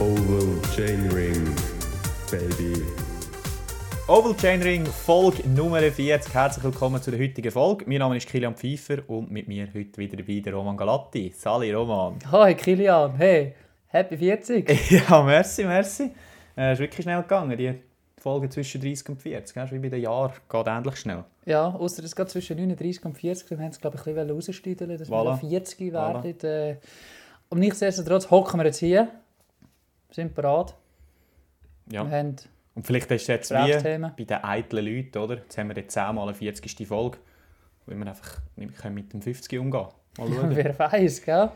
Oval Chainring, baby. Oval Chainring, Folge Nummer 40. Herzlich willkommen zu der heutigen Folge. Mein Name ist Kilian Pfeiffer und mit mir heute wieder dabei der Roman Galatti. Sali Roman. Hi Kilian, hey, happy 40. ja, merci, merci. Es äh, ist wirklich schnell gegangen, die Folge zwischen 30 und 40. Gell? Wie bei den Jahren geht ähnlich schnell. Ja, außer es geht zwischen 39 und 40. Wir haben es, glaube ich, ein bisschen raussteigen dass voilà. wir 40 werden. Voilà. Äh, und nichtsdestotrotz hocken wir jetzt hier, sind bereit. Ja. Wir haben und vielleicht ist es jetzt wie bei den eitlen Leuten, oder? Jetzt haben wir jetzt 10 mal eine 40. Folge, wo wir einfach nicht mit dem 50 umgehen Mal schauen. Wer weiß, gell?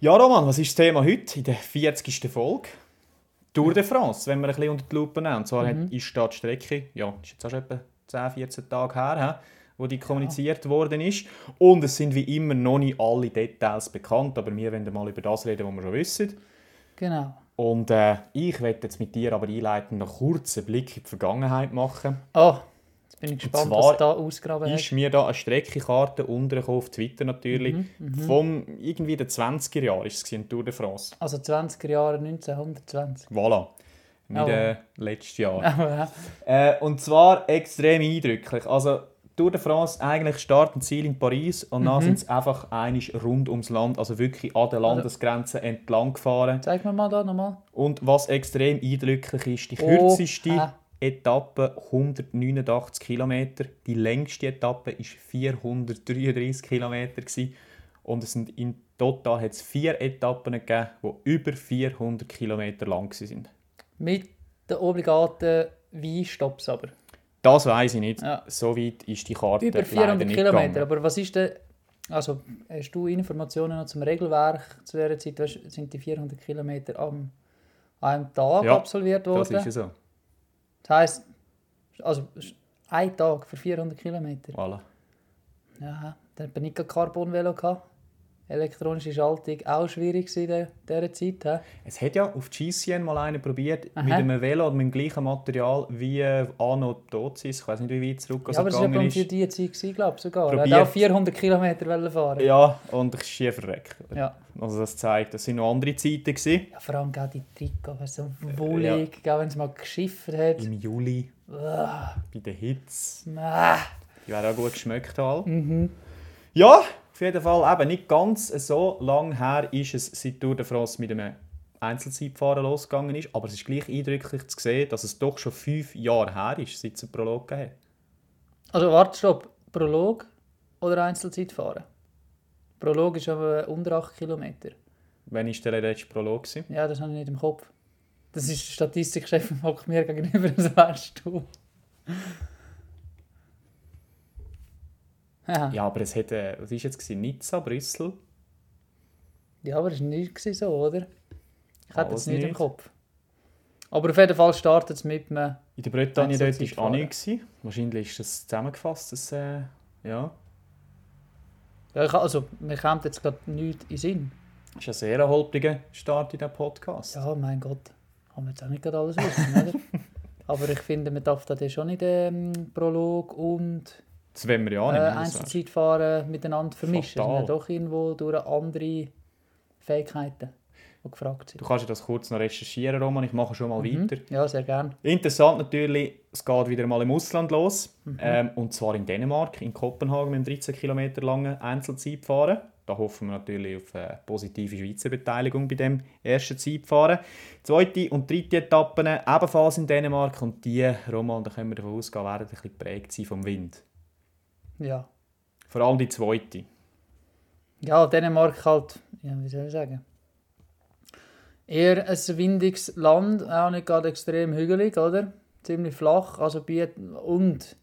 Ja, Roman, was ist das Thema heute in der 40. Folge? Tour de France, wenn wir ein bisschen unter die Lupe nehmen. Und zwar mhm. ist da die Strecke, ja, ist jetzt auch schon etwa 10, 14 Tage her, wo die kommuniziert ja. worden ist. Und es sind wie immer noch nicht alle Details bekannt, aber wir werden mal über das reden, was wir schon wissen. Genau. Und äh, ich werde jetzt mit dir aber einleiten noch kurz einen Blick in die Vergangenheit machen. Oh, jetzt bin ich gespannt, was da ausgraben ist mir da eine Streckekarte untergekommen, auf Twitter natürlich, mhm, mhm. vom irgendwie den 20er Jahren ist es in Tour de France. Also 20er Jahre 1920. Voilà. Nicht oh. äh, letztes Jahr. äh, und zwar extrem eindrücklich. Also Tour de France eigentlich Start und Ziel in Paris und mhm. dann sind sie einfach einig rund ums Land, also wirklich an der also Landesgrenze entlang gefahren. Zeig mir mal da nochmal. Und was extrem eindrücklich ist, die kürzeste oh, äh. Etappe 189 km, die längste Etappe ist 433 km und es sind in total hat es vier Etappen gegeben, die über 400 km lang sind. Mit den obligaten Weinstopps aber. Das weiß ich nicht. Ja. So weit ist die Karte Über 400 Kilometer. Aber was ist denn... Also, hast du Informationen noch zum Regelwerk zu dieser Zeit? Weißt, sind die 400 Kilometer am einem Tag ja, absolviert worden? das ist ja so. Das heisst, also ein Tag für 400 Kilometer. Voilà. Ja, dann hat man nicht Carbon-Velo gehabt elektronische Schaltung auch schwierig in dieser Zeit. He? Es hat ja auf GCN mal einer probiert, Aha. mit einem Velo oder mit dem gleichen Material wie äh, Anno Dozis. Ich weiß nicht, wie weit zurück ja, aber es war ja für die Zeit, glaube ich, sogar. Probiert. Er auch 400 Kilometer fahren. Ja, und ich schief verreckt. Ja. Also das zeigt, das waren noch andere Zeiten. Gewesen. Ja, vor allem die Trikots, so wohlig, ja. wenn es mal geschifft hat. Im Juli. Uah. Bei den Hits. Ah. Die wären auch gut geschmeckt. Halt. Mhm. Ja, auf jeden Fall eben nicht ganz so lang her ist es seit Tour de France mit einem Einzelzeitfahren losgegangen ist, aber es ist gleich eindrücklich zu sehen, dass es doch schon fünf Jahre her ist, seit es einen Prolog gab. Also warte, stopp. Prolog oder Einzelzeitfahren? Prolog ist aber unter 8 Kilometer. Wann war der letzte Prolog? Ja, das habe ich nicht im Kopf. Das ist der Statistikchef mir gegenüber, das wärst du. Ja. ja, aber es hätte, was war jetzt? Nizza, Brüssel? Ja, aber es war nicht so, oder? Ich hatte es nicht, nicht, im Kopf. Aber auf jeden Fall startet es mit einem... In der Bretagne dort war auch nichts. Wahrscheinlich ist das zusammengefasst, das, äh, ja. Ja, ich, also, mir kommt jetzt gerade nichts in den Sinn. Das ist ein sehr holpriger Start in diesem Podcast. Ja, mein Gott. Haben wir jetzt auch nicht gerade alles wissen, oder? Aber ich finde, man darf da schon nicht ähm, Prolog und das wollen wir ja auch nicht. Äh, Einzelzeitfahren miteinander vermischen. Fatal. Das sind doch irgendwo durch andere Fähigkeiten, die gefragt sind. Du kannst ja das kurz noch recherchieren, Roman. Ich mache schon mal mhm. weiter. Ja, sehr gerne. Interessant natürlich, es geht wieder mal im Ausland los. Mhm. Ähm, und zwar in Dänemark, in Kopenhagen mit einem 13 Kilometer langen Einzelzeitfahren. Da hoffen wir natürlich auf eine positive Schweizer Beteiligung bei dem ersten Zeitfahren. Zweite und dritte Etappen ebenfalls in Dänemark. Und die, Roman, da können wir davon ausgehen, werden ein bisschen geprägt sein vom Wind. Ja. Vor allem die zweite. Ja, Dänemark halt, ja, wie soll ich sagen, eher ein windiges Land, auch nicht gerade extrem hügelig, oder? Ziemlich flach, also bietet, und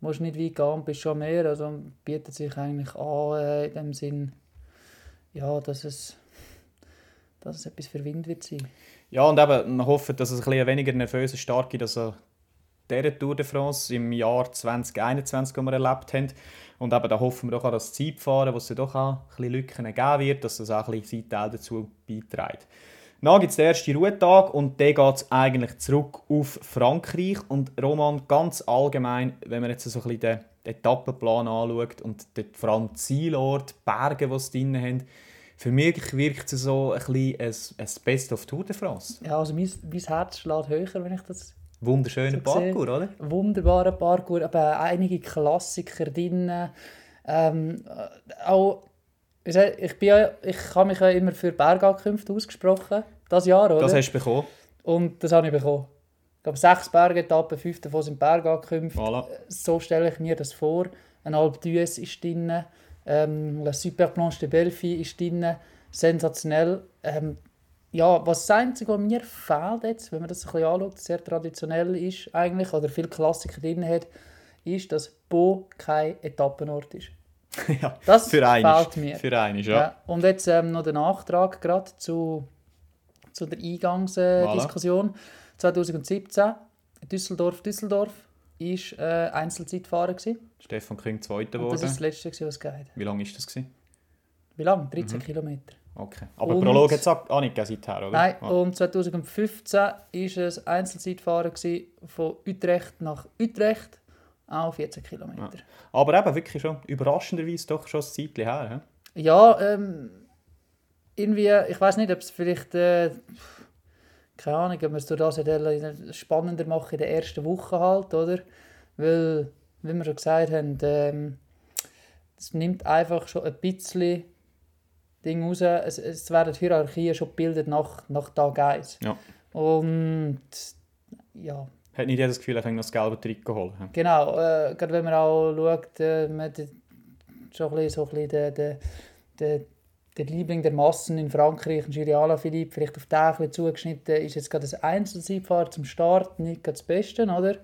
musst nicht weit gehen, bist schon mehr, also bietet sich eigentlich an, äh, in dem Sinn, ja, dass es, dass es etwas für Wind wird sein. Ja, und eben, man hofft, dass es ein bisschen weniger nervöser Start gibt, also dieser Tour de France im Jahr 2021, die wir erlebt haben. Und eben, da hoffen wir doch an das Zeitfahren, wo es doch auch ein bisschen Lücken geben wird, dass das auch ein bisschen sein Teil dazu beiträgt. Dann gibt es den ersten Ruhetag und dann geht es eigentlich zurück auf Frankreich. Und Roman, ganz allgemein, wenn man jetzt so ein bisschen den Etappenplan anschaut und vor allem Zielort, die Berge, die sie drin haben, für mich wirkt es so ein bisschen als, als Best of Tour de France. Ja, also mein, mein Herz schlägt höher, wenn ich das Wunderschöner So. Parkour, oder? wunderbarer Parkour, aber einige Klassiker drin. Ähm, äh, auch, ich, bin ja, ich habe mich ja immer für Bergankünfte ausgesprochen, das Jahr, oder? Das hast du bekommen. Und das habe ich bekommen. Ich glaube, sechs Bergetappen, fünf davon sind Bergankünfte. Voilà. So stelle ich mir das vor. Ein Alpe d'Huez ist drin, ähm, La Super Planche de Belfi ist drin. Sensationell. Ähm, ja, was das Einzige, was mir fehlt jetzt, wenn man das ein bisschen anschaut, sehr traditionell ist eigentlich, oder viele Klassiker drin hat, ist, dass Bo kein Etappenort ist. ja, Das für einen. fehlt mir. Für einen, ja. Ja. Und jetzt ähm, noch der Nachtrag gerade zu, zu der Eingangsdiskussion. Äh, Voilà. Diskussion. 2017, Düsseldorf-Düsseldorf, ist äh, Einzelzeitfahrer gewesen. Stefan Küng Zweiter Und das geworden. ist das Letzte, was es hat. Wie lange war das? Gewesen? Wie lange? Mhm. 13 Kilometer. Okay. Aber Und- Prolog hat es auch auch nicht seither, oder? Nein, Ah. und 2015 war es Einzelzeitfahrer gewesen, von Utrecht nach Utrecht, auch 14 Kilometer. Aber eben wirklich schon überraschenderweise doch schon ein Zeitchen her. he? Ja, ähm, irgendwie, ich weiß nicht, ob es vielleicht, äh, keine Ahnung, ob man es durch das spannender machen in der ersten Woche halt, oder? Weil, wie wir schon gesagt haben, ähm, es nimmt einfach schon ein bisschen Ding raus. Es, es werden die Hierarchien schon gebildet nach, nach Tag 1. Ja. Und ja, Hat nicht jedes Gefühl, er könnte noch das gelbe Trikot holen. Genau, äh, gerade wenn man auch schaut, äh, man hat schon ein bisschen, so ein bisschen der, der, der, der Liebling der Massen in Frankreich, Giriala Philippe, vielleicht auf den zugeschnitten, ist jetzt gerade das Einzelzeitfahrer zum Start nicht gerade das Beste, oder?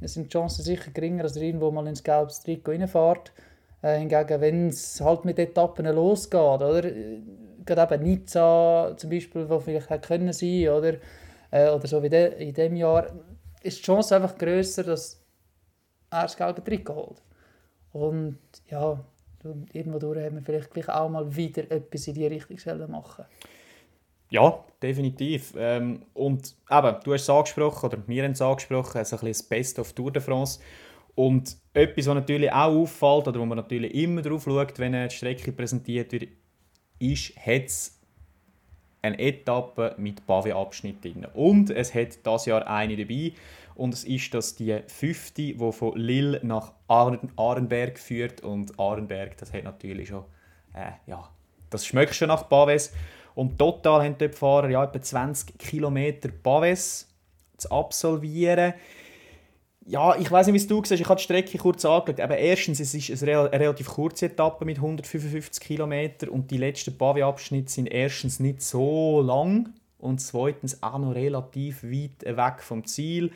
Es sind die Chancen sicher geringer, als irgendwo mal ins gelbes Trikot reinfährt. Äh, hingegen, wenn es halt mit Etappen losgeht, oder? Gerade eben Nizza zum Beispiel, wo vielleicht hätte können sein, oder? Äh, oder so wie de, in diesem Jahr, ist die Chance einfach grösser, dass er das gelbe Trikot holt. Und ja, irgendwo durch haben wir vielleicht gleich auch mal wieder etwas in die Richtung machen Ja, definitiv. Ähm, und eben, du hast es angesprochen, oder wir haben es angesprochen, also ein bisschen das Best of Tour de France. Und etwas, was natürlich auch auffällt, oder wo man natürlich immer drauf schaut, wenn eine Strecke präsentiert wird, ist, hat es eine Etappe mit Pavé-Abschnitt drin. Und es hat das Jahr eine dabei. Und es ist das die fünfte, die von Lille nach Arenberg führt. Und Arenberg, das hat natürlich schon, äh, ja, das schmeckt schon nach Paves. Und total haben die Fahrer ja, etwa 20 Kilometer Paves zu absolvieren. Ja, ich weiß nicht, wie es du siehst. Ich habe die Strecke kurz angeschaut. Aber erstens, es ist eine, rel- eine relativ kurze Etappe mit 155 Kilometern und die letzten Pavé-Abschnitte sind erstens nicht so lang und zweitens auch noch relativ weit weg vom Ziel.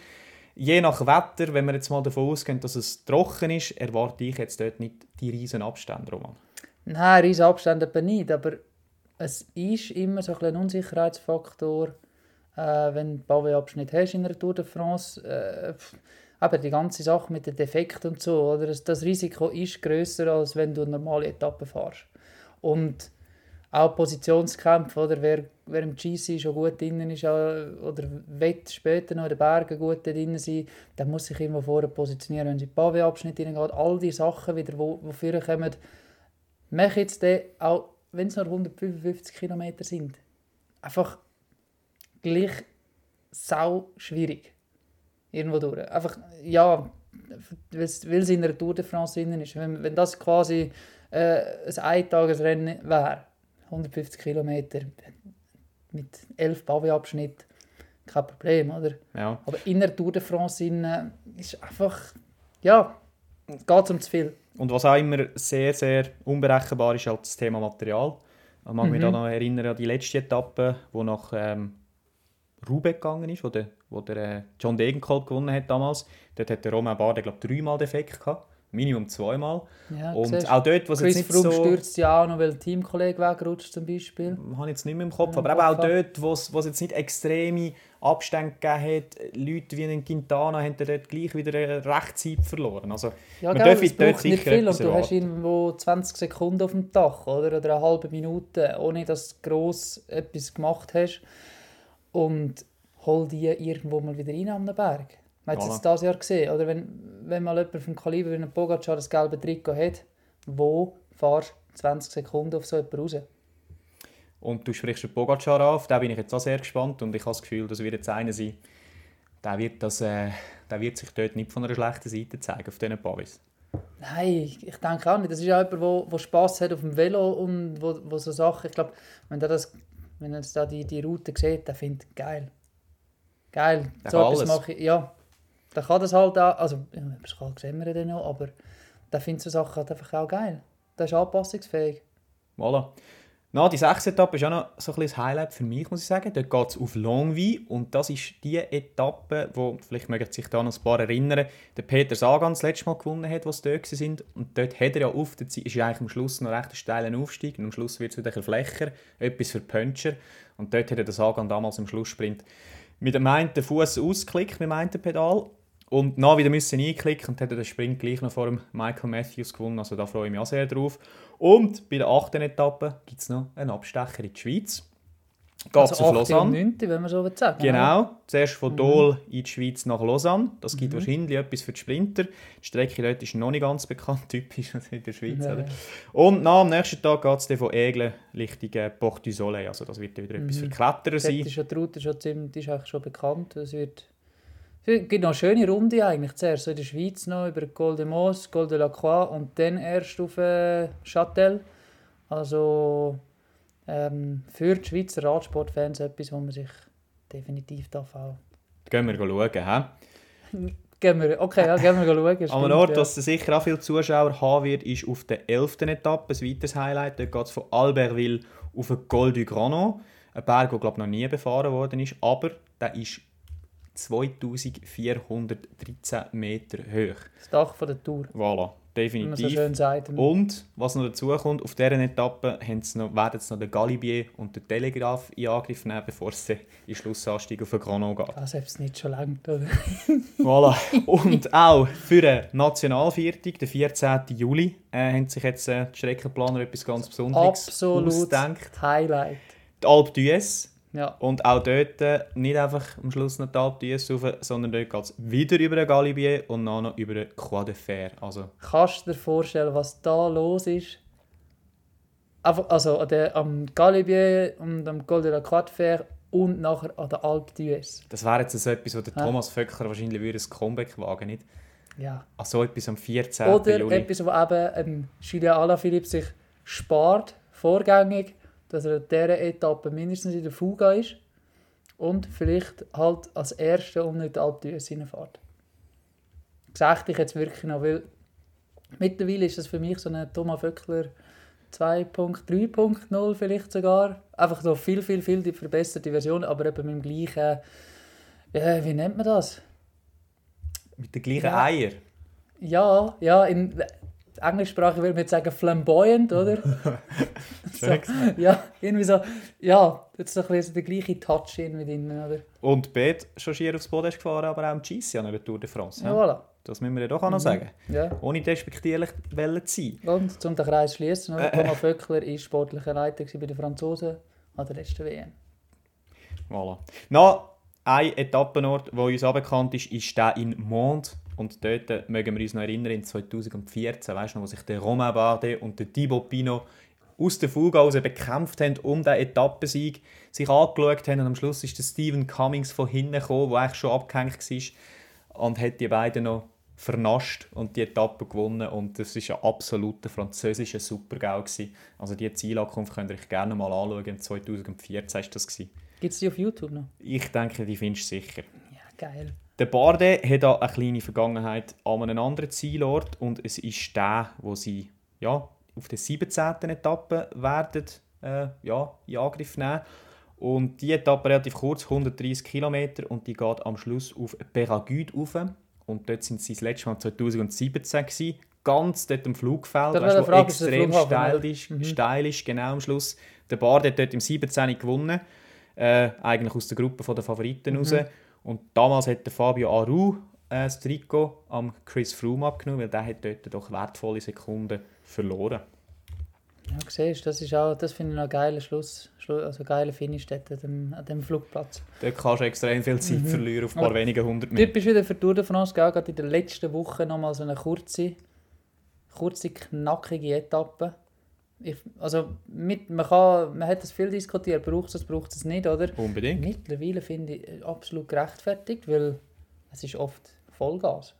Je nach Wetter, wenn wir jetzt mal davon ausgehen, dass es trocken ist, erwarte ich jetzt dort nicht die riesen Abstände, Roman. Nein, riesen Abstände eben nicht, aber es ist immer so ein, Unsicherheitsfaktor, äh, wenn du einen Abschnitt hast in der Tour de France. Äh, aber die ganze Sache mit den Defekten und so, oder? Das, Risiko ist grösser, als wenn du eine normale Etappe fährst. Und auch Positionskämpfe, oder? Wer, wer im GC schon gut drin ist, äh, oder will später noch in den Bergen gut drin sein, der muss sich immer vorher positionieren, wenn sie in den Pavé-Abschnitt reingeht. All die Sachen wieder, wo, wofür kommen, mach jetzt den, auch wenn es nur 155 Kilometer sind, einfach gleich sau schwierig. Irgendwo durch. Einfach, ja, weil es in der Tour de France drin ist. Wenn, wenn das quasi äh, ein Eintagesrennen wäre, 150 Kilometer mit 11 Pavé-Abschnitten, kein Problem, oder? Ja. Aber in der Tour de France drin ist einfach, ja, geht um zu viel. Und was auch immer sehr, sehr unberechenbar ist, halt das Thema Material. Ich mag mich Mhm. da noch erinnern an die letzte Etappe, wo nach ähm, Roubaix gegangen ist, wo der, wo der äh, John Degenkolb gewonnen hat damals. Dort hat der Romain Bardet, glaube ich, dreimal Defekt gehabt. Minimum zweimal. Ja, Und siehst auch dort, was jetzt Chris nicht Froome so... stürzt ja auch noch, weil ein Teamkollege wegrutscht zum Beispiel. habe ich jetzt nicht mehr im Kopf, Ja, aber im auch Kopf, ja. dort, wo es jetzt nicht extreme Abstände gegeben hat, Leute wie einen Quintana haben dort gleich wieder eine Rechtzeit verloren. Also, Ja, Man gell, darf es dort nicht viel und du hast erwarten. irgendwo 20 Sekunden auf dem Dach oder, oder eine halbe Minute, ohne dass du gross etwas gemacht hast. Und hol die irgendwo mal wieder rein am Berg. Man hat es Voilà. jetzt dieses Jahr gesehen. Oder wenn, wenn mal jemand vom Kaliber wie ein Pogacar das gelbe Trikot hat, wo fahrst du 20 Sekunden auf so jemanden raus? Und du sprichst den Pogacar auf, da bin ich jetzt auch sehr gespannt und ich habe das Gefühl, das wird jetzt einer sein, der wird, das, äh, der wird sich dort nicht von einer schlechten Seite zeigen auf diesen Pavis. Nein, ich denke auch nicht. Das ist ja jemand, der, der Spass hat auf dem Velo und wo, wo so Sachen, ich glaube, wenn er das, wenn er jetzt da die, die Route sieht, der findet geil. Geil. Der so etwas alles. mache ich, ja. Der kann das halt auch, also, das kann sehen wir dann noch, aber der findet so Sachen halt einfach auch geil. Der ist anpassungsfähig. Voilà. Na, die sechste Etappe ist auch noch so ein bisschen das Highlight für mich, muss ich sagen. Dort geht es auf Longwy und das ist die Etappe, wo, vielleicht mögen sich da noch ein paar erinnern, der Peter Sagan das letzte Mal gewonnen hat, sie dort sind. Und dort hat er ja auf der Zeit, ist eigentlich am Schluss noch recht ein steiler Aufstieg und am Schluss wird es wieder ein flächer, etwas für Puncher. Und dort hat er der Sagan damals im Schlusssprint mit dem einen Fuß ausgeklickt, mit dem einen Pedal und dann wieder müssen einklicken und hat den Sprint gleich noch vor dem Michael Matthews gewonnen. Also da freue ich mich auch sehr drauf. Und bei der achten Etappe gibt es noch einen Abstecher in die Schweiz. Geht Also auf 8. und Lausanne. 9., wenn man so sagen. Genau, zuerst Mhm. von Dol in die Schweiz nach Lausanne. Das gibt wahrscheinlich etwas für die Sprinter. Die Strecke dort ist noch nicht ganz bekannt, typisch in der Schweiz. Ja. Und nach am nächsten Tag geht es dann von Eglen Richtung äh, Porte du Soleil. Also das wird wieder etwas für Kletterer Dort sein. ist ja die Route schon ziemlich, die ist eigentlich schon bekannt. Es wird, es gibt noch eine schöne Runde eigentlich. Zuerst so in der Schweiz noch über Col de Mos, Col de la Croix und dann erst auf äh, Châtel. Also ähm, für die Schweizer Radsportfans etwas, wo man sich definitiv darf auch... Gehen wir schauen. Gehen wir, okay, ja, gehen wir schauen. An stimmt, einem Ort, ja. was sicher auch viele Zuschauer haben wird, ist auf der 11. Etappe ein weiteres Highlight. Dort geht es von Albertville auf den Col du Granon. Ein Berg, der glaube ich, noch nie befahren worden ist, aber der ist 2413 Meter hoch. Das Dach von der Tour, Voilà, so definitiv. schön sagt. Und was noch dazu kommt, auf dieser Etappe sie noch, werden sie noch den Galibier und den Telegraph in Angriff nehmen, bevor es dann in Schlussanstieg auf den geht. Also, ob es nicht schon langt, oder? Voilà. Und auch für den Nationalviertag, den 14. Juli, äh, haben sich jetzt äh, die Streckenplaner etwas ganz Besonderes Absolut ausgedacht. Highlight. Die Alpe d'Huez. Ja. Und auch dort äh, nicht einfach am Schluss noch die Alpe d'Huez rauf, sondern dort geht es wieder über den Galibier und dann noch über den Croix de Fer. Also, Kannst du dir vorstellen, was da los ist? Also an der, am Galibier und am Col de la Croix de Fer und nachher an der Alpe d'Huez. das wäre jetzt so etwas, wo der Ja. Thomas Vöckler wahrscheinlich würde ein Comeback wagen nicht? Ja. An so etwas am 14. Oder Juli. etwas, wo eben ähm, Julien Alaphilippe sich spart, vorgängig, dass er an dieser Etappe mindestens in der Fuga ist und vielleicht halt als Erster um nicht d'Huez reinfährt. Sag ich jetzt wirklich noch, weil mittlerweile ist das für mich so eine Thomas Vöckler 2.3.0 vielleicht sogar. Einfach so viel, viel, viel die verbesserte Version, aber eben mit dem gleichen, ja, wie nennt man das? Mit den gleichen Ja. Eier. Ja, ja, in Englischsprache würde man jetzt sagen flamboyant, oder? so, ja, irgendwie so, ja, das ist so ein bisschen der gleiche Touch irgendwie drin, oder? Und Bet schon schier aufs Podest gefahren, aber auch im GC an der Tour de France. Ja, Ja. voilà. Das müssen wir ja doch auch noch sagen. Ja. Ohne despektierlich zu sein. Und zum den Kreis schließen, Äh, äh. Thomas Vöckler war sportlicher Leiter bei den Franzosen an der letzten WM. Voilà. Noch ein Etappenort, der uns auch bekannt ist, ist der in Mont. Und dort mögen wir uns noch erinnern, in 2014, weißt du noch, wo sich der Romain Bardet und der Thibaut Pinot aus der Fuge raus bekämpft haben um den Etappensieg, sich angeschaut haben und am Schluss ist der Stephen Cummings von hinten gekommen, der eigentlich schon abgehängt war und hat die beiden noch vernascht und die Etappe gewonnen und das ist ein absoluter französischer Supergau gewesen. Also die Zielankunft könnt ihr euch gerne mal anschauen, in 2014 war das gewesen. Gibt es die auf YouTube noch? Ich denke, die findest du sicher. Ja, geil. Der Bardet hat auch eine kleine Vergangenheit an einem anderen Zielort und es ist der, wo sie ja, auf der 17. Etappe werden äh, ja, in Angriff nehmen. Und die Etappe relativ kurz, 130 Kilometer und die geht am Schluss auf Peragude rauf. Und dort sind sie das letzte Mal 2017 gewesen. Ganz dort am Flugfeld, weißt, wo Frage, ist extrem Flughafen, steil ist, Mhm. steil ist, genau am Schluss. Der Bardet hat dort im 17. gewonnen, äh, eigentlich aus der Gruppe der Favoriten raus. Und damals hat der Fabio Aru äh, das Trikot am Chris Froome abgenommen, weil der hat dort doch wertvolle Sekunden verloren. Ja, siehst, das ist auch, das finde ich noch ein geiler Schluss, Schlu also ein geiler Finish dort an dem, an dem Flugplatz. Dort kannst du extrem viel Zeit verlieren auf ein paar Aber wenige hundert Meter. Typisch wieder für Tour de France, gell? gerade in der letzten Woche nochmal so eine kurze, kurze, knackige Etappe. Ich, also mit, man, kann, man hat das viel diskutiert, braucht es das, braucht es nicht, oder? Unbedingt. Mittlerweile finde ich äh, absolut gerechtfertigt, weil es ist oft Vollgas.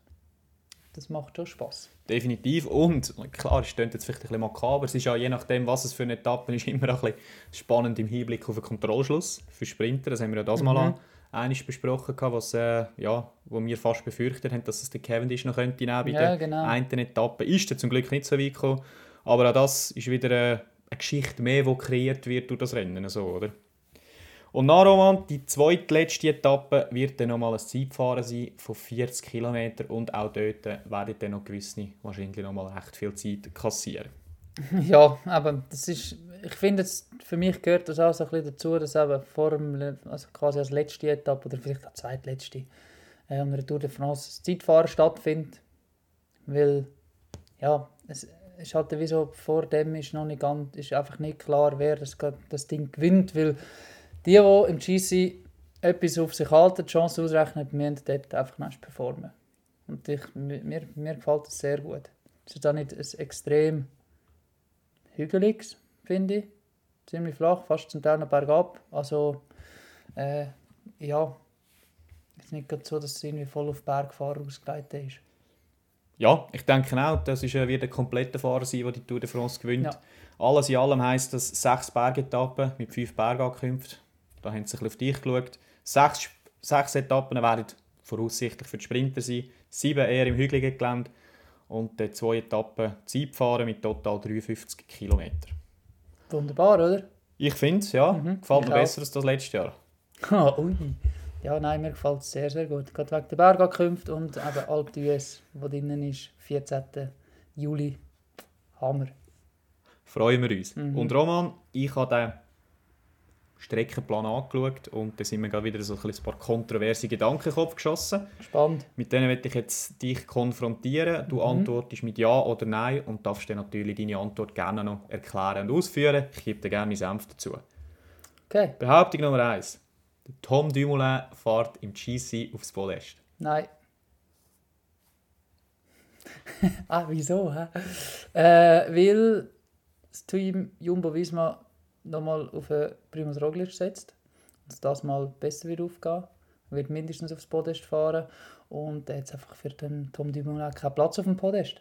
Das macht schon Spaß. Definitiv. Und klar, es klingt jetzt vielleicht ein bisschen makaber. Es ist ja je nachdem, was es für eine Etappe ist, immer ein bisschen spannend im Hinblick auf den Kontrollschluss für Sprinter. Das haben wir ja das mal Mhm. einmal besprochen, was, äh, ja, wo wir fast befürchtet haben, dass es der Cavendish noch könnte nehmen bei Ja, der genau. einen Etappe. Ist er zum Glück nicht so weit gekommen. Aber auch das ist wieder äh, eine Geschichte mehr, die kreiert wird durch das Rennen. So, oder? Und nach Roman, die zweitletzte Etappe wird dann nochmal ein Zeitfahren sein von 40 km und auch dort werden dann noch gewisse wahrscheinlich nochmal recht viel Zeit kassieren. Ja, aber das ist, ich finde, für mich gehört das auch so ein bisschen dazu, dass eben vor dem, also quasi als letzte Etappe oder vielleicht als zweitletzte äh, an der Tour de France das Zeitfahren stattfindet. Weil, ja, es ist halt wie so, vor dem ist noch nicht ganz, ist einfach nicht klar, wer das, das Ding gewinnt, weil die, die im GC etwas auf sich halten, die Chance ausrechnen, müssen dort einfach nicht performen. Und ich, mir, mir gefällt das sehr gut. Es ist auch nicht ein extrem hügeliges, finde ich. Ziemlich flach, fast zum Teil noch bergab. Also, äh, ja, es ist nicht so, dass es irgendwie voll auf Bergfahrer ausgelegt ist. Ja, ich denke auch, das ist, äh, wird ein kompletter Fahrer sein, der die Tour de France gewinnt. Ja. Alles in allem heisst das sechs Bergetappen mit fünf Bergankünften. Da haben sie ein bisschen auf dich geschaut. Sechs, sechs Etappen werden voraussichtlich für die Sprinter sein, sieben eher im hügeligen Gelände und dann zwei Etappen Zeitfahren mit total 53 Kilometer. Wunderbar, oder? Ich finde es, ja, Mhm, gefällt ich mir besser als das letzte Jahr. Ah, Ui. Ja, nein, mir gefällt es sehr, sehr gut. Gerade wegen der Bergankünfte und eben Alpe d'Huez, wo drinnen ist, 14. Juli. Hammer. Freuen wir uns. Mhm. Und Roman, ich habe den Streckenplan angeschaut und da sind mir gerade wieder so ein, paar kontroverse Gedanken in den Kopf geschossen. Spannend. Mit denen möchte ich jetzt dich konfrontieren. Du antwortest mit Ja oder Nein und darfst dann natürlich deine Antwort gerne noch erklären und ausführen. Ich gebe dir gerne meinen Senf dazu. Okay, Behauptung Nummer 1. Tom Dumoulin fährt im GC aufs Podest. nein. ah, wieso? Hä? Äh, weil das Team Jumbo Visma nochmal auf Primus Roglic setzt. Und das mal besser wird aufgehen. Wird mindestens aufs Podest fahren. Und jetzt einfach für den Tom Dumoulin keinen Platz auf dem Podest.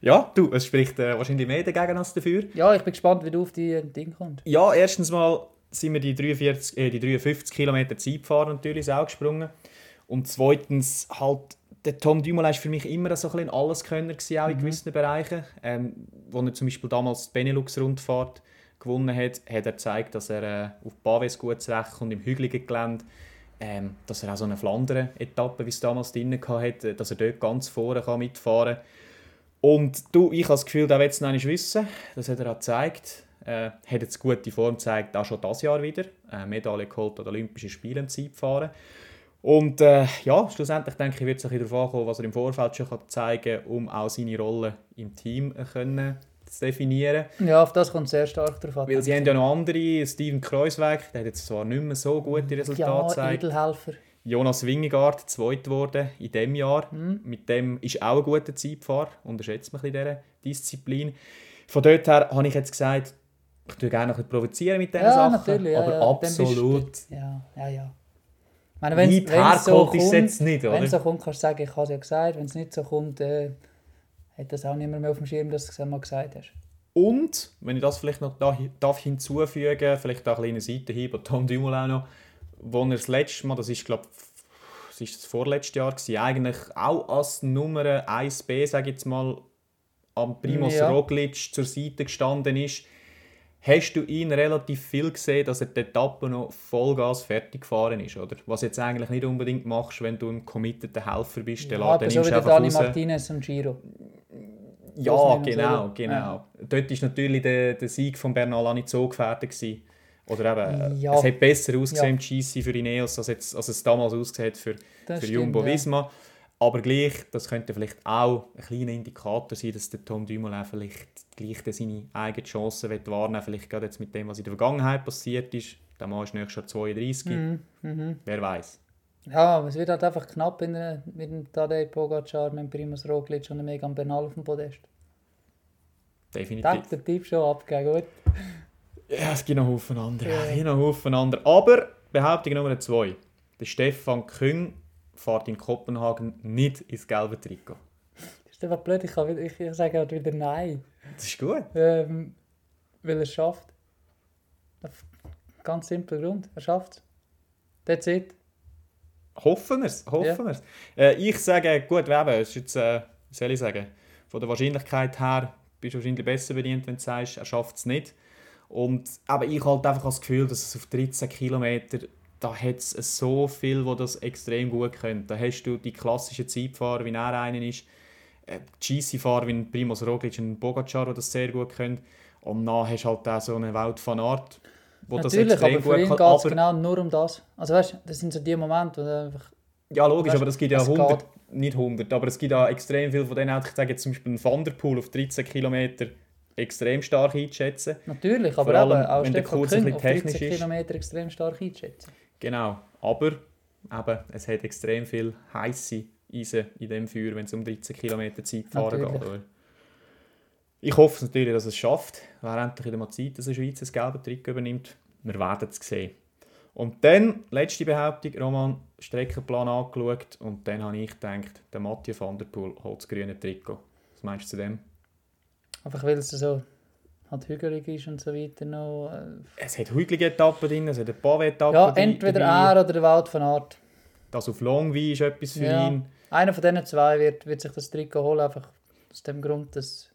Ja, du, es spricht äh, wahrscheinlich mehr dagegen als dafür. Ja, ich bin gespannt, wie du auf die äh, Ding kommst. Ja, erstens mal sind wir die, 43, äh, die 53 Kilometer Zeitfahren natürlich auch gesprungen. Und zweitens halt, der Tom Dumoulin war für mich immer so ein bisschen Alleskönner gewesen, auch in gewissen Bereichen. Ähm, wo er zum Beispiel damals die Benelux-Rundfahrt gewonnen hat, hat er gezeigt, dass er äh, auf Baves gut zurechtkommt, im hügeligen Gelände. Ähm, dass er auch so eine Flandern-Etappe, wie es damals drin hatte, dass er dort ganz vorne kann mitfahren kann. Und du, ich habe das Gefühl, der will es noch nicht wissen. Das hat er auch gezeigt. Äh, hat jetzt gute Form gezeigt, auch schon das Jahr wieder. Äh, Medaille geholt an den Olympischen Spielen im Zeitfahren. Und äh, ja, schlussendlich denke ich, wird es ein bisschen darauf ankommen, was er im Vorfeld schon kann zeigen kann, um auch seine Rolle im Team äh, können zu definieren. Ja, auf das kommt sehr stark drauf an. Weil sie haben ja noch andere, Steven Kreuzweg, der hat jetzt zwar nicht mehr so gute Resultate ja, gezeigt. Edelhelfer. Jonas Wingegaard, zweit geworden in diesem Jahr. Mit dem ist auch ein guter Zeitfahrer. Unterschätzt man ein bisschen diese Disziplin. Von dort her habe ich jetzt gesagt, ich tue gerne noch provozieren mit diesen Ja, Sachen. natürlich. Ja, aber ja. Absolut du- ja, ja, ja. Ich meine, wenn's, weit wenn's so hergeholt ist jetzt nicht, wenn es so kommt, kannst du sagen, ich habe es ja gesagt. Wenn es nicht so kommt, äh, hat das auch niemand mehr auf dem Schirm, dass du es mal gesagt hast. Und, wenn ich das vielleicht noch da, darf hinzufügen, vielleicht auch eine kleine Seitenhieb an Tom Dumoulin noch, wo er das letzte Mal, das ist glaube es ist das vorletzte Jahr gewesen, eigentlich auch als Nummer 1b, sage ich jetzt mal, am Primoz Ja. Roglic zur Seite gestanden ist, hast du ihn relativ viel gesehen, dass er die Etappe noch Vollgas fertig gefahren ist, oder? Was jetzt eigentlich nicht unbedingt machst, wenn du ein committeter Helfer bist, den Ja, ja, aber den so nimmst der einfach Dani raus. Martinez und Giro. Ja, genau, genau. Ja. Dort war natürlich der, der Sieg von Bernal nicht so gefährdet. Gewesen. Oder eben, Ja. es hat besser ausgesehen Ja. im GC für Ineos, als, jetzt, als es damals ausgesehen hat für, Das für stimmt, Jumbo ja. Aber gleich, das könnte vielleicht auch ein kleiner Indikator sein, dass der Tom Dumoulin vielleicht gleich seine eigenen Chancen will wahrnehmen will. Vielleicht gerade jetzt mit dem, was in der Vergangenheit passiert ist. Der Mann ist nächstes Jahr 32. Mhm. Wer weiß. Ja, es wird halt einfach knapp in der, mit dem Tadej Pogacar, mit dem Primus Roglic und dem Egan Bernal auf dem Podest. definitiv. Denkt der Tipp schon abgegeben, gut. Ja, es gibt noch Haufen andere. Ja. Es gibt noch Haufen andere. Aber Behauptung Nummer zwei. Der Stefan Küng fährt in Kopenhagen nicht ins gelbe Trikot. Das ist einfach blöd, ich, kann ich, ich sage halt wieder Nein. Das ist gut. Ähm, weil er es schafft. Auf ganz simpler Grund, er schafft es. That's it. Hoffen wir es. Hoffen wir's. Äh, ich sage, gut, eben, ist jetzt, äh, wie soll ich sagen, von der Wahrscheinlichkeit her bist du wahrscheinlich besser bedient, wenn du sagst, er schafft es nicht. Und aber ich halt einfach das Gefühl, dass es auf 13 Kilometer, da hat es so viel, wo das extrem gut können. Da hast du die klassischen Zeitfahrer, wie er einer ist, äh, GC-Fahrer wie ein Primoz Roglic und ein Pogacar, die das sehr gut können. Und dann hast du halt auch so eine Welt von Art, wo das Natürlich, extrem aber für ihn gut geht kann. es genau nur um das. Also weißt du, das sind so die Momente, wo einfach... Ja, logisch, Weißt, aber es gibt ja es 100, geht. nicht 100, aber es gibt ja extrem viele von denen, auch, ich sage jetzt zum Beispiel einen Vanderpool auf 13 Kilometer extrem stark einzuschätzen. Natürlich, Vor aber allem, eben, auch wenn der Kurs ein bisschen auf 13 technisch ist. Kilometer extrem stark einschätzen. Genau, aber eben, es hat extrem viel heiße Eisen in dem Feuer, wenn es um 13 Kilometer Zeitfahren Natürlich. geht. Oder? Ich hoffe natürlich, dass es schafft. Wäre endlich wieder mal Zeit, dass eine Schweiz das gelbe Trick übernimmt. Wir werden es sehen. Und dann, letzte Behauptung, Roman, Streckenplan angeschaut und dann habe ich gedacht, der Mathieu van der Poel holt das grüne Trikot. Was meinst du zu dem? Einfach weil es so halt hügelig ist und so weiter noch. äh, Es hat hügelige Etappen drin, es hat ein paar Etappen Ja, entweder er oder der Wald von Art. Das auf Longwy ist etwas für Ja. ihn. Einer von diesen zwei wird, wird sich das Trikot holen, einfach aus dem Grund, dass.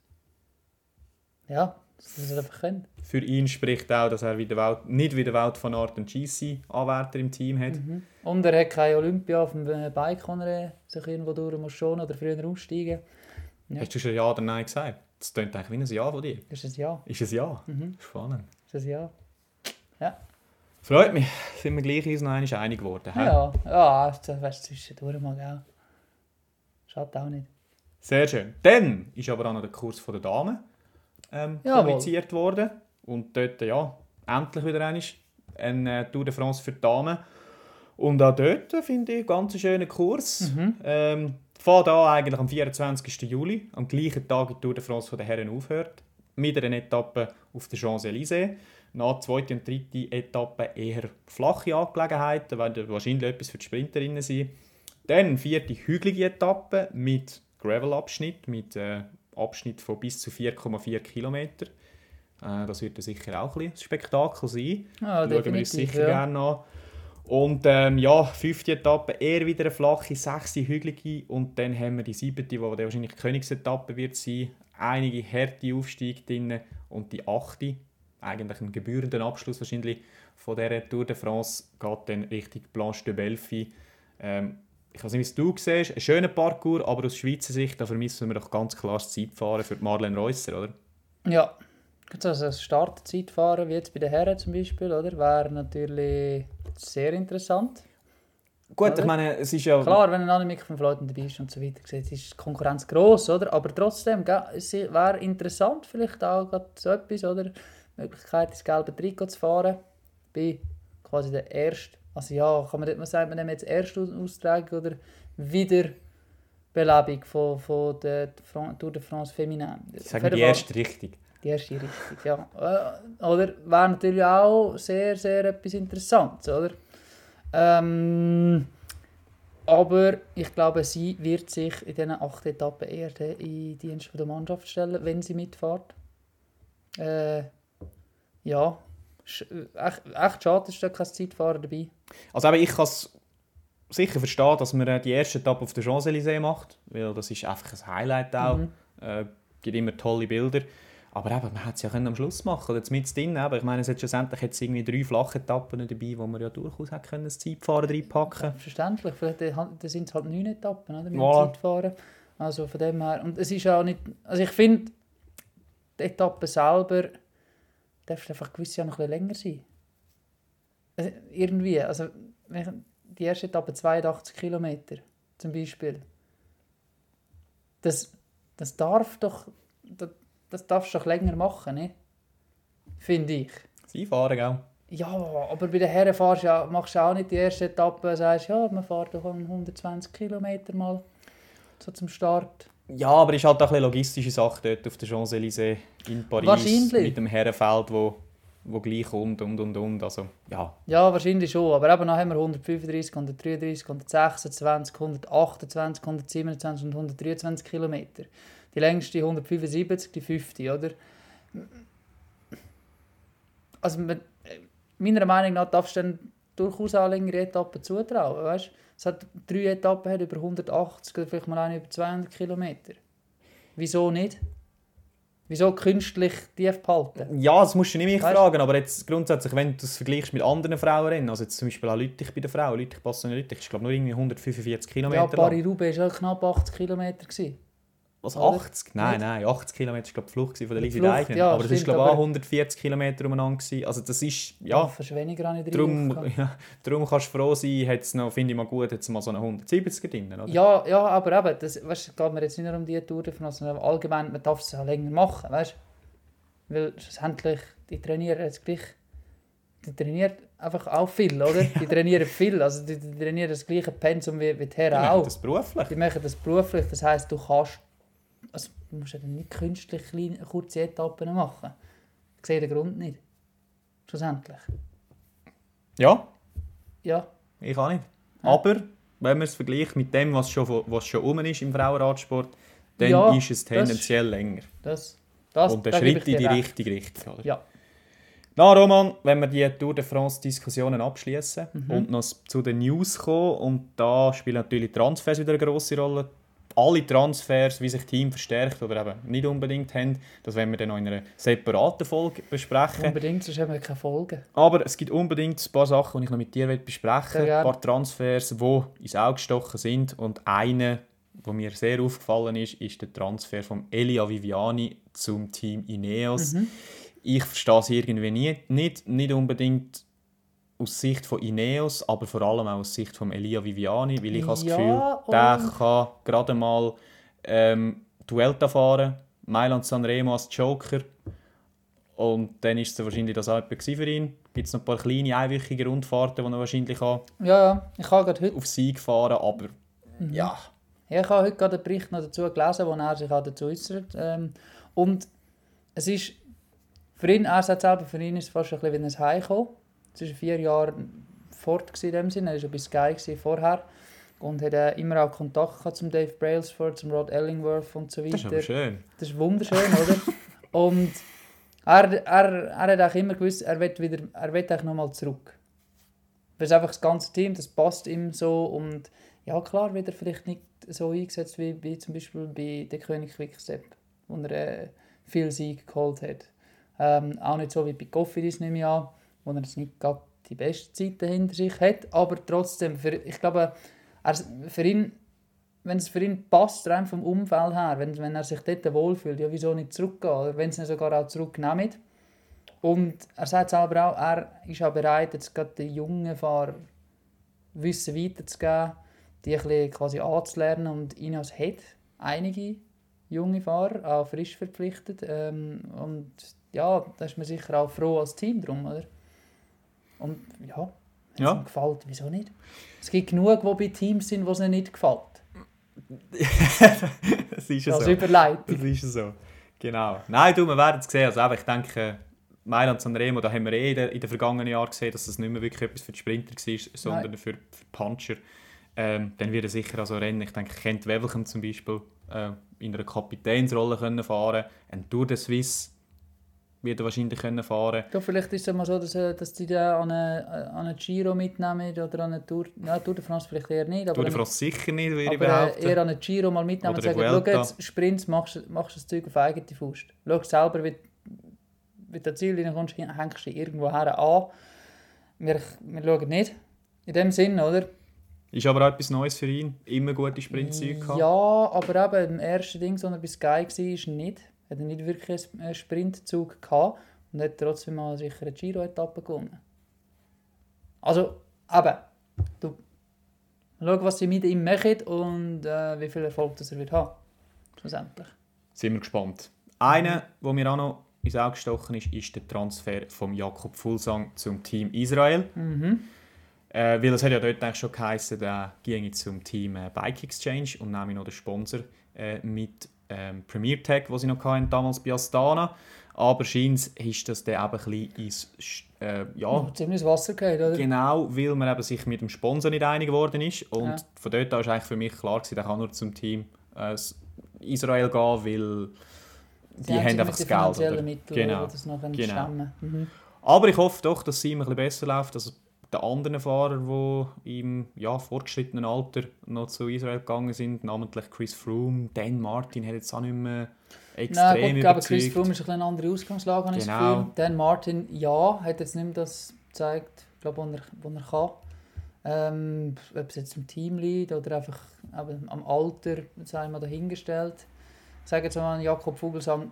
Ja, dass er es einfach kennt. Für ihn spricht auch, dass er wie der Welt, nicht wie der Welt von Art einen GC-Anwärter im Team hat. Mhm. Und er hat keine Olympia auf dem äh, Bike, wo er sich irgendwo durch muss schon oder früher aussteigen. Ja. Hast du schon Ja oder Nein gesagt? Das klingt eigentlich wie ein Ja von dir. Ist ein Ja. Ist es Ja? Mhm. Spannend. Ist ein Ja. Freut mich, sind wir gleich uns noch einmal einig geworden. hä? Ja, ja, das weißt du, zwischendurch mal, gell. Schadet auch nicht. Sehr schön. Dann ist aber auch noch der Kurs von der Damen ähm, Jawohl. kommuniziert worden. Und dort, ja, endlich wieder einmal ein äh, Tour de France für die Damen. Und auch dort finde ich ganz einen schönen Kurs. Mhm. Ähm, fährt an eigentlich am 24. Juli, am gleichen Tag wie die Tour de France von den Herren aufhört. Mit einer Etappe auf der Champs-Élysées. Nach der zweiten und dritten Etappe eher flache Angelegenheiten, werden wahrscheinlich etwas für die Sprinterinnen sein. Dann vierte hügelige Etappe mit Gravel-Abschnitt, mit äh, Abschnitt von bis zu 4,4 Kilometer. Äh, das wird sicher auch ein, Spektakel sein. Ja, Schauen wir uns sicher Ja. gerne an. Und ähm, ja, fünfte Etappe eher wieder eine flache, sechste hügelige und dann haben wir die siebte, die wahrscheinlich die Königsetappe wird sein. Einige harte Aufstiege drin und die achte, eigentlich ein gebührenden Abschluss wahrscheinlich von dieser Tour de France, geht dann Richtung Planche de Belfi. Ähm, ich weiß nicht, wie es du siehst, ein schöner Parcours, aber aus Schweizer Sicht, da vermissen wir doch ganz klar das Zeitfahren für Marlene Reusser, oder? Ja, also ein Startzeitfahren, wie jetzt bei den Herren zum Beispiel, oder? Wäre natürlich sehr interessant. Gut, Oder? ich meine, es ist ja... Klar, wenn ein Annemiek von Fleuten dabei ist und so weiter, sieht, ist die Konkurrenz gross, oder? Aber trotzdem, gell, es wäre interessant, vielleicht auch so etwas, oder? Die Möglichkeit, ins gelbe Trikot zu fahren. Bei quasi der ersten, also ja, kann man dort mal sagen, wir nehmen jetzt erste Austragung oder Wiederbelebung von, von der Tour de France Feminin. Ich sage die erste Richtung. Die erste Richtung, ja. Äh, Oder wäre natürlich auch sehr, sehr etwas Interessantes, oder? Ähm, aber ich glaube, sie wird sich in diesen acht Etappen eher in den Dienst der Mannschaft stellen, wenn sie mitfährt. Äh, ja, sch- echt, echt schade, ist da kein Zeitfahrer dabei. Also eben, ich kann es sicher verstehen, dass man äh, die erste Etappe auf der Champs-Élysées macht, weil das ist einfach ein Highlight auch. Mhm. Äh, gibt immer tolle Bilder. Aber eben, man hätte es ja können am Schluss machen oder mit drin. Aber ich meine, es hat schlussendlich jetzt irgendwie drei flache Etappen dabei, wo man ja durchaus hätte können, das Zeitfahren reinpacken Verständlich, vielleicht äh, da sind es halt neun Etappen, oder? Mit Voilà. dem Zeitfahren. Also von dem her. Und es ist auch nicht. Also ich finde, die Etappe selber darf einfach gewiss Jahr noch ein bisschen länger sein. Also irgendwie. Also die erste Etappe 82 Kilometer zum Beispiel. Das, das darf doch. Das, das darfst du doch länger machen, nicht? Finde ich. Das Einfahren, gell? Ja, aber bei den Herren fahrst ja, machst du auch nicht die erste Etappe sagst, ja, man fährt doch um 120 Kilometer mal so zum Start. Ja, aber es ist halt auch eine logistische Sache dort auf der Champs-Élysées in Paris. Wahrscheinlich. Mit dem Herrenfeld, wo, wo gleich kommt und und und. Also, ja. Ja, wahrscheinlich schon. Aber eben dann haben wir 135, 133, 126, 128, 127 und 123 Kilometer. Die längste 175, die 50, oder? Also mit- meiner Meinung nach darfst du dann durchaus auch längere Etappen zutrauen, weißt? Es hat drei Etappen hat über 180 oder vielleicht mal eine über 200 Kilometer. Wieso nicht? Wieso künstlich tief behalten? Ja, das musst du nicht mich Weißt- fragen, aber jetzt grundsätzlich, wenn du es vergleichst mit anderen Frauenrennen, also jetzt zum Beispiel auch Lüttich bei den Frauen, Lüttich, Bastogne, Lüttich, ist glaube nur irgendwie 145 Ja, Kilometer lang. Paris-Roubaix war ja knapp 80 Kilometer. gewesen. Was, Oder? 80? Nein, Nicht? nein, 80 Kilometer war glaube die Flucht von der Die Flucht, Deigner. ja, aber das ist stimmt, glaube auch aber- 140 Kilometer umeinander gewesen. Also das ist, ja, Fast weniger habe ich darum, drin. ja, darum kannst du froh sein, hat es noch, finde ich mal gut, hat es mal so eine 170er drin, oder? Ja, ja, aber eben, das weißt, geht mir jetzt nicht nur um die Tour sondern allgemein, man darf es auch länger machen, weißt Weil schlussendlich, die trainieren jetzt gleich, die trainieren einfach auch viel, oder? Die trainieren viel, also die, die trainieren das gleiche Pensum wie, wie die Die Herren machen auch. das beruflich. Die machen das beruflich, das heisst, du kannst, du musst ja dann nicht künstlich kleine, kurze Etappen machen. Ich sehe den Grund nicht. Schlussendlich. Ja, Ja, ich auch nicht. Ja. Aber, wenn man es vergleicht mit dem, was schon, was schon rum ist im Frauenradsport, dann Ja, ist es das- tendenziell länger. das, das Und der Schritt in die richtige Richtung. Oder? Ja. Na Roman, wenn wir die Tour de France Diskussionen abschließen Mhm. und noch zu den News kommen und da spielen natürlich Transfers wieder eine große Rolle. Alle Transfers, wie sich Team verstärkt oder eben nicht unbedingt haben, das werden wir dann noch in einer separaten Folge besprechen. Unbedingt, sonst haben wir keine Folgen. Aber es gibt unbedingt ein paar Sachen, die ich noch mit dir besprechen will. Ein paar Transfers, die ins Auge gestochen sind. Und einer, der mir sehr aufgefallen ist, ist der Transfer von Elia Viviani zum Team Ineos. Mhm. Ich verstehe es irgendwie nie, nicht, nicht unbedingt aus Sicht von Ineos, aber vor allem auch aus Sicht von Elia Viviani, weil ich habe das Ja, Gefühl, der kann gerade mal ähm, Duelta fahren, Mailand Sanremo als Joker und dann ist es wahrscheinlich das auch für ihn. Gibt es noch ein paar kleine, einwöchige Rundfahrten, die er wahrscheinlich kann Ja, ja. Ich gerade heute, auf Sieg fahren aber Mhm. ja, ja, ich habe heute gerade einen Bericht noch dazu gelesen, wo er sich dazu äußert. Ähm, und es ist für ihn, er sagt selber, für ihn ist es fast ein bisschen wie ein Heimkommen. Es war vier Jahre fort in dem Sinne. Er war schon bei Sky vorher und hat äh, immer auch Kontakt gehabt zum Dave Brailsford, zum Rod Ellingworth und so weiter. das ist schön. Das ist wunderschön, oder? Und er, er, er hat auch immer gewusst, er will wieder, er will eigentlich nochmal zurück. Weil es einfach das ganze Team, das passt ihm so und ja klar wird er vielleicht nicht so eingesetzt wie, wie zum Beispiel bei der König Quickstep, wo er äh, viel Sieg geholt hat. Ähm, auch nicht so wie bei Cofidis nehme ich an, wo er nicht gerade die beste Zeit hinter sich hat, aber trotzdem, für, ich glaube, er, für ihn wenn es für ihn passt, rein vom Umfeld her, wenn, wenn er sich dort wohlfühlt, ja, wieso nicht zurückgehen? Oder wenn sie ihn sogar auch zurücknehmen. Und er sagt selber auch, er ist auch bereit, jetzt gerade den jungen Fahrer Wissen weiterzugeben, die ein bisschen quasi anzulernen. Und Ineos hat einige junge Fahrer auch frisch verpflichtet. Ähm, und ja, da ist man sicher auch froh als Team drum, oder? Und ja, wenn Ja. es ihm gefällt, wieso nicht? Es gibt genug, die bei Teams sind, wo es ihnen nicht gefällt. das ist ja Als so. Überleitung. Das ist so. Genau. Nein, du, wir werden es sehen. Also, ich denke, Mailand Sanremo, da haben wir eh in den, vergangenen Jahren gesehen, dass das nicht mehr wirklich etwas für die Sprinter war, sondern für, für Puncher. Ähm, dann wird er sicher also rennen. Ich denke, Kent Wevelgem zum Beispiel äh, in einer Kapitänsrolle können fahren Ein Tour de Suisse wird er wahrscheinlich können fahren Ja, vielleicht ist es mal so, dass, äh, dass die da an eine, an eine Giro mitnehmen oder an eine Tour, ja, Tour de France vielleicht eher nicht, Tour de an- France sicher nicht, würde ich äh, behaupten. eher an eine Giro mal mitnehmen und Oder sagen, eine schau jetzt, Sprints machst, du- machst das Zeug auf eigene Faust. Schau selber, wie, wie du Ziel reinkommst, hängst du irgendwo her an. Wir, wir schauen nicht. In dem Sinn, oder? Ist aber auch etwas Neues für ihn. Immer gute Sprintzüge gehabt. Ja, aber eben im ersten Ding, sondern bei Sky war, ist nicht. Hat er nicht wirklich einen Sprintzug gehabt und hat trotzdem mal sicher eine Giro-Etappe gewonnen. Also, eben, du, schau, was sie mit ihm machen und äh, wie viel Erfolg das er wird haben. Schlussendlich. Sind wir gespannt. Einer, der mir auch noch ins Auge gestochen ist, ist der Transfer von Jakob Fulsang zum Team Israel. Mhm. Äh, weil es hat ja dort eigentlich schon geheißen, der ginge zum Team äh, Bike Exchange und nehme noch den Sponsor äh, mit ähm, Premier Tech, was sie noch hatten, damals bei Astana. Aber scheint ist das dann eben ein bisschen ins, äh, ja, ziemlich Wasser geht, oder? Genau, weil man eben sich mit dem Sponsor nicht einig geworden ist. Und Ja. von dort an war eigentlich für mich klar, gewesen, der kann nur zum Team äh, Israel gehen, weil die haben einfach das den Geld. Oder? Mitteln, Genau. das noch Genau. mhm. Aber ich hoffe doch, dass es ihm ein bisschen besser läuft als den anderen Fahrer, die im ja, fortgeschrittenen Alter noch zu Israel gegangen sind, namentlich Chris Froome. Dan Martin hat jetzt auch nicht mehr extrem Nein, gut, ich glaube, Chris. Froome ist ein eine andere Ausgangslage, habe ich Genau. Gefühl. Dan Martin, ja, hat jetzt nicht mehr das gezeigt, ich glaube, was er, was er kann. Ähm, ob es jetzt im Team liegt oder einfach eben am Alter, sei mal dahingestellt. Ich sage jetzt mal an Jakob Vogelsang,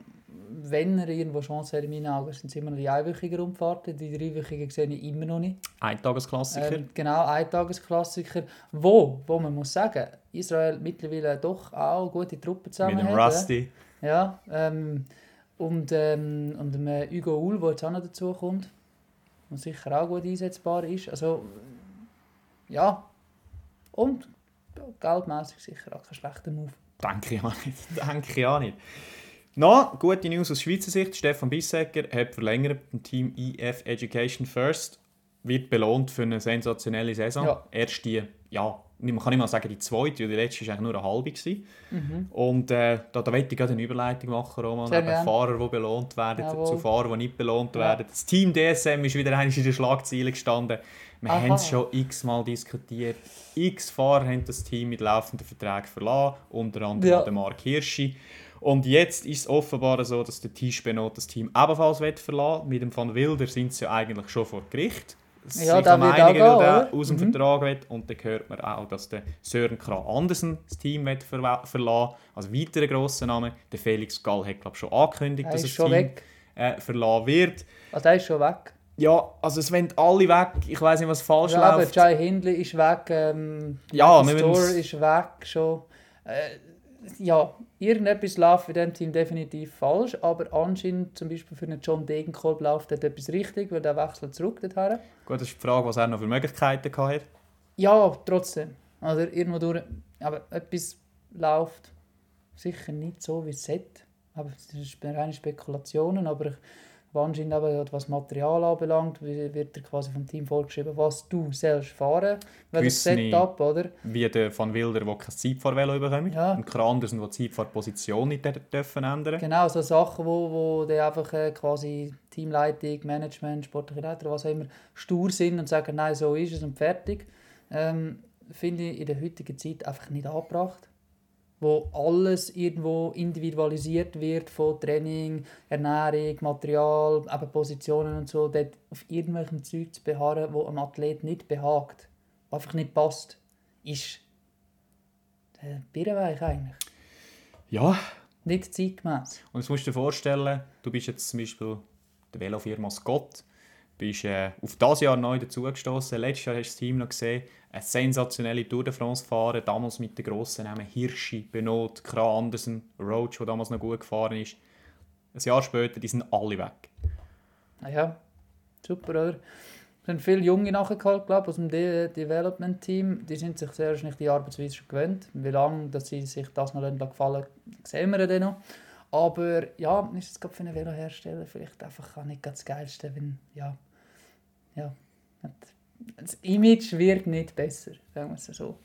wenn er irgendwo Chance hat in meinen Augen, sind es immer noch die einwöchigen Rundfahrten. Die dreiwöchigen sehe ich immer noch nicht. Eintagesklassiker. Ähm, genau, Eintagesklassiker. Wo, wo man muss sagen, Israel mittlerweile doch auch gute Truppen zusammen mit dem hat. Rusty. Ja, ähm, und, ähm, und dem äh, Hugo Uhl, der jetzt auch noch dazu kommt, und sicher auch gut einsetzbar ist. Also, ja. Und ja, geldmässig sicher auch kein schlechter Move. Denke ich auch nicht. Denke ich auch nicht. Noch gute News aus Schweizer Sicht. Stefan Bissecker hat verlängert beim Team EF Education First. Wird belohnt für eine sensationelle Saison. Ja. Erst die, ja, man kann nicht mal sagen die zweite, weil die letzte war eigentlich nur eine halbe. Gewesen. Mhm. Und äh, da, da möchte ich gerade eine Überleitung machen, Roman. Eben. Fahrer, die belohnt werden, Jawohl. zu Fahrern, die nicht belohnt Ja. werden. Das Team DSM ist wieder in den Schlagzeilen gestanden. Wir Aha. haben es schon x-mal diskutiert. X Fahrer haben das Team mit laufenden Verträgen verlassen, unter anderem Ja. der Mark Hirschi. Und jetzt ist es offenbar so, dass der Tisch Benot das Team ebenfalls verlassen Mit dem Van Wilder sind sie ja eigentlich schon vor Gericht. Sie Ja, am wird einigen, auch gehen, aus dem Mhm. Vertrag will. Und dann hört man auch, dass der Sören Kran Andersen das Team will verla- verlassen Also weiterer grosser Name. Der Felix Gall hat glaube schon angekündigt, Er dass ist das Team weg. äh, verlassen wird. Also, der ist schon weg. Ja, also es wollen alle weg. Ich weiß nicht, was falsch Ja, aber läuft. Jai Hindley ist weg. Ähm, Ja, Store ist weg schon. Äh, ja, irgendetwas läuft für diesem Team definitiv falsch, aber anscheinend zum Beispiel für einen John Degenkolb läuft dort etwas richtig, weil der wechselt zurück dorthin. Gut, das ist die Frage, was er noch für Möglichkeiten gehabt hat. Ja, trotzdem. Also irgendwo durch. Aber etwas läuft sicher nicht so, wie es sollte. Aber das ist reine Spekulationen. Aber ich, anscheinend eben, was Material anbelangt, wird er quasi vom Team vorgeschrieben, was du selbst fahren Gewisse- Setup, oder? Wie der Van Wilder, der kein Zeitfahrvelo bekommt. Ja. Und Kran Andersen, der die Zeitfahrposition nicht dür- dürfen ändern Genau, so Sachen, wo, wo die einfach äh, quasi Teamleitung, Management, sportliche Leiter, was auch immer, stur sind und sagen, nein, so ist es und fertig. Ähm, finde ich in der heutigen Zeit einfach nicht angebracht. Wo alles irgendwo individualisiert wird von Training, Ernährung, Material, eben Positionen und so, dort auf irgendwelchem Zeug zu beharren, wo einem Athlet nicht behagt, einfach nicht passt, ist der Birrenweich eigentlich. Ja, Nicht zeitgemäß. und jetzt musst du dir vorstellen, du bist jetzt zum Beispiel der Velofirma Scott, bist äh, auf das Jahr neu dazugestoßen. Letztes Jahr hast du das Team noch gesehen, eine sensationelle Tour de France fahren, damals mit den grossen Namen Hirschi, Benot, Kran Andersen, Roach, der damals noch gut gefahren ist. Ein Jahr später, die sind alle weg. Ah Ja, super, oder? Es sind viele Junge nachgeholt, glaube aus dem De Development Team. Die sind sich sehr wahrscheinlich die Arbeitsweise schon gewöhnt. Wie lange dass sie sich das noch gefallen lassen, sehen wir dann noch. Aber ja, ist es gerade für einen Velohersteller vielleicht einfach auch nicht ganz das Geilste, wenn, ja, ja, das Image wird nicht besser, sagen wir es so.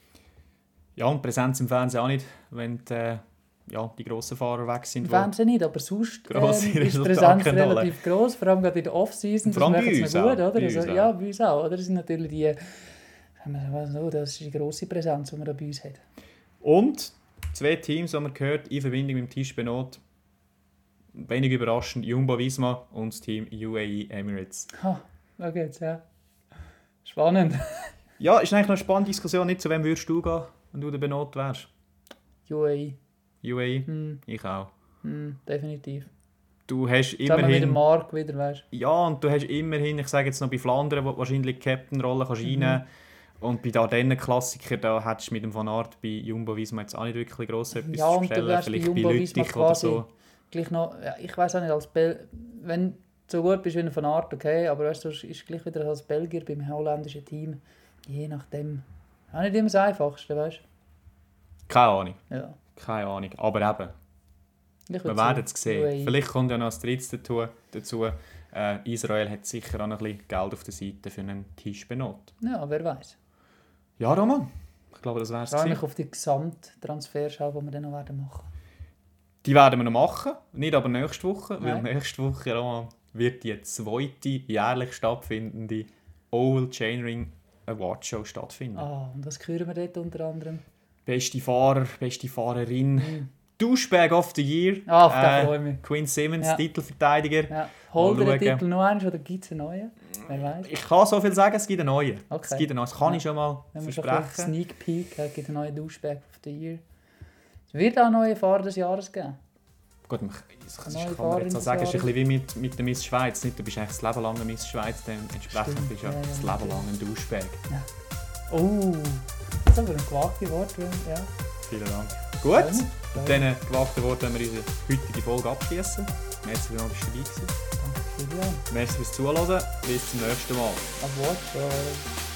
Ja, und Präsenz im Fernsehen auch nicht, wenn die, äh, ja, die grossen Fahrer weg sind. Im Fernsehen nicht, aber sonst ähm, ist die Präsenz relativ groß, vor allem gerade in der Off-Season. Das sie noch gut, oder? bei Also, ja, bei uns auch. Oder? Das sind natürlich die, so, das ist die grosse Präsenz, die man da bei uns hat. Und zwei Teams, die man gehört, in Verbindung mit dem Tisch Benot. Wenig überraschend, Jumbo Visma und das Team UAE Emirates. Ha, da geht's, ja. Spannend. Ja, ist eigentlich noch eine spannende Diskussion. Nicht zu wem würdest du gehen, wenn du der Benot wärst? UAE, UAE? hm, Ich auch. hm, definitiv. Du hast Zusammen mit dem immerhin... Mark wieder, weißt Ja, und du hast immerhin, ich sage jetzt noch bei Flandern, wo du wahrscheinlich Captain-Rolle kannst Mhm. reinnehmen Und bei den Klassiker, da hättest du mit dem Van Aert bei Jumbo Visma jetzt auch nicht wirklich gross etwas Ja, zu stellen. bei Vielleicht bei Jumbo-Visma Lüttich oder quasi- so. Gleich noch, ja, ich weiß auch nicht, als Bel wenn du so gut bist wie ein Van Aert, okay, aber weißt du, du ist gleich wieder als Belgier beim holländischen Team, je nachdem, auch nicht immer das Einfachste, weißt Keine Ahnung. du? Ja. Keine Ahnung. Aber eben, wir werden es sehen. UAE. Vielleicht kommt ja noch ein drittes dazu. dazu. Äh, Israel hat sicher auch noch ein bisschen Geld auf der Seite für einen Tisch benutzt. Ja, wer weiß. Ja, Roman. Ich glaube, das wäre es. Ich freue mich auf die Gesamttransferschau, die wir dann noch werden machen. Die werden wir noch machen. Nicht aber nächste Woche. Weil Nein. nächste Woche, Roman, wird die zweite jährlich stattfindende Oval Chainring Award Show stattfinden. Ah, und was hören wir dort unter anderem? Beste Fahrer, beste Fahrerin. Douchebag of the Year. Mhm. Ah, auf Äh, freue ich mich. Quinn Simmons, Ja. Titelverteidiger. Ja. Holt ihr den. Titel noch eins oder gibt es einen neuen? Wer weiß. Ich kann so viel sagen, es gibt einen neuen. Okay. Es gibt einen neuen. Das kann Ja. ich schon mal Wenn wir schon versprechen. Sneak Peek haben, gibt es einen neuen Douchebag of the Year. Es wird auch neue Fahrer des Jahres geben. Gut, man- das kann Neue man jetzt auch sagen, es ist ein bisschen wie mit, mit der Miss Schweiz. Nicht, du bist eigentlich das Leben lang eine Miss Schweiz, dann entsprechend Stimmt, bist du ja, ja, ja, das Leben lang ein Douchebag. Oh, das ist aber ein gewagtes Wort. Ja. Vielen Dank. Gut, Ja. mit diesen gewagten Worten werden wir unsere heutige Folge abschließen. Merci dass du dabei gewesen. Danke, Julian. Merci fürs Zuhören. Bis zum nächsten Mal. Ab Wort.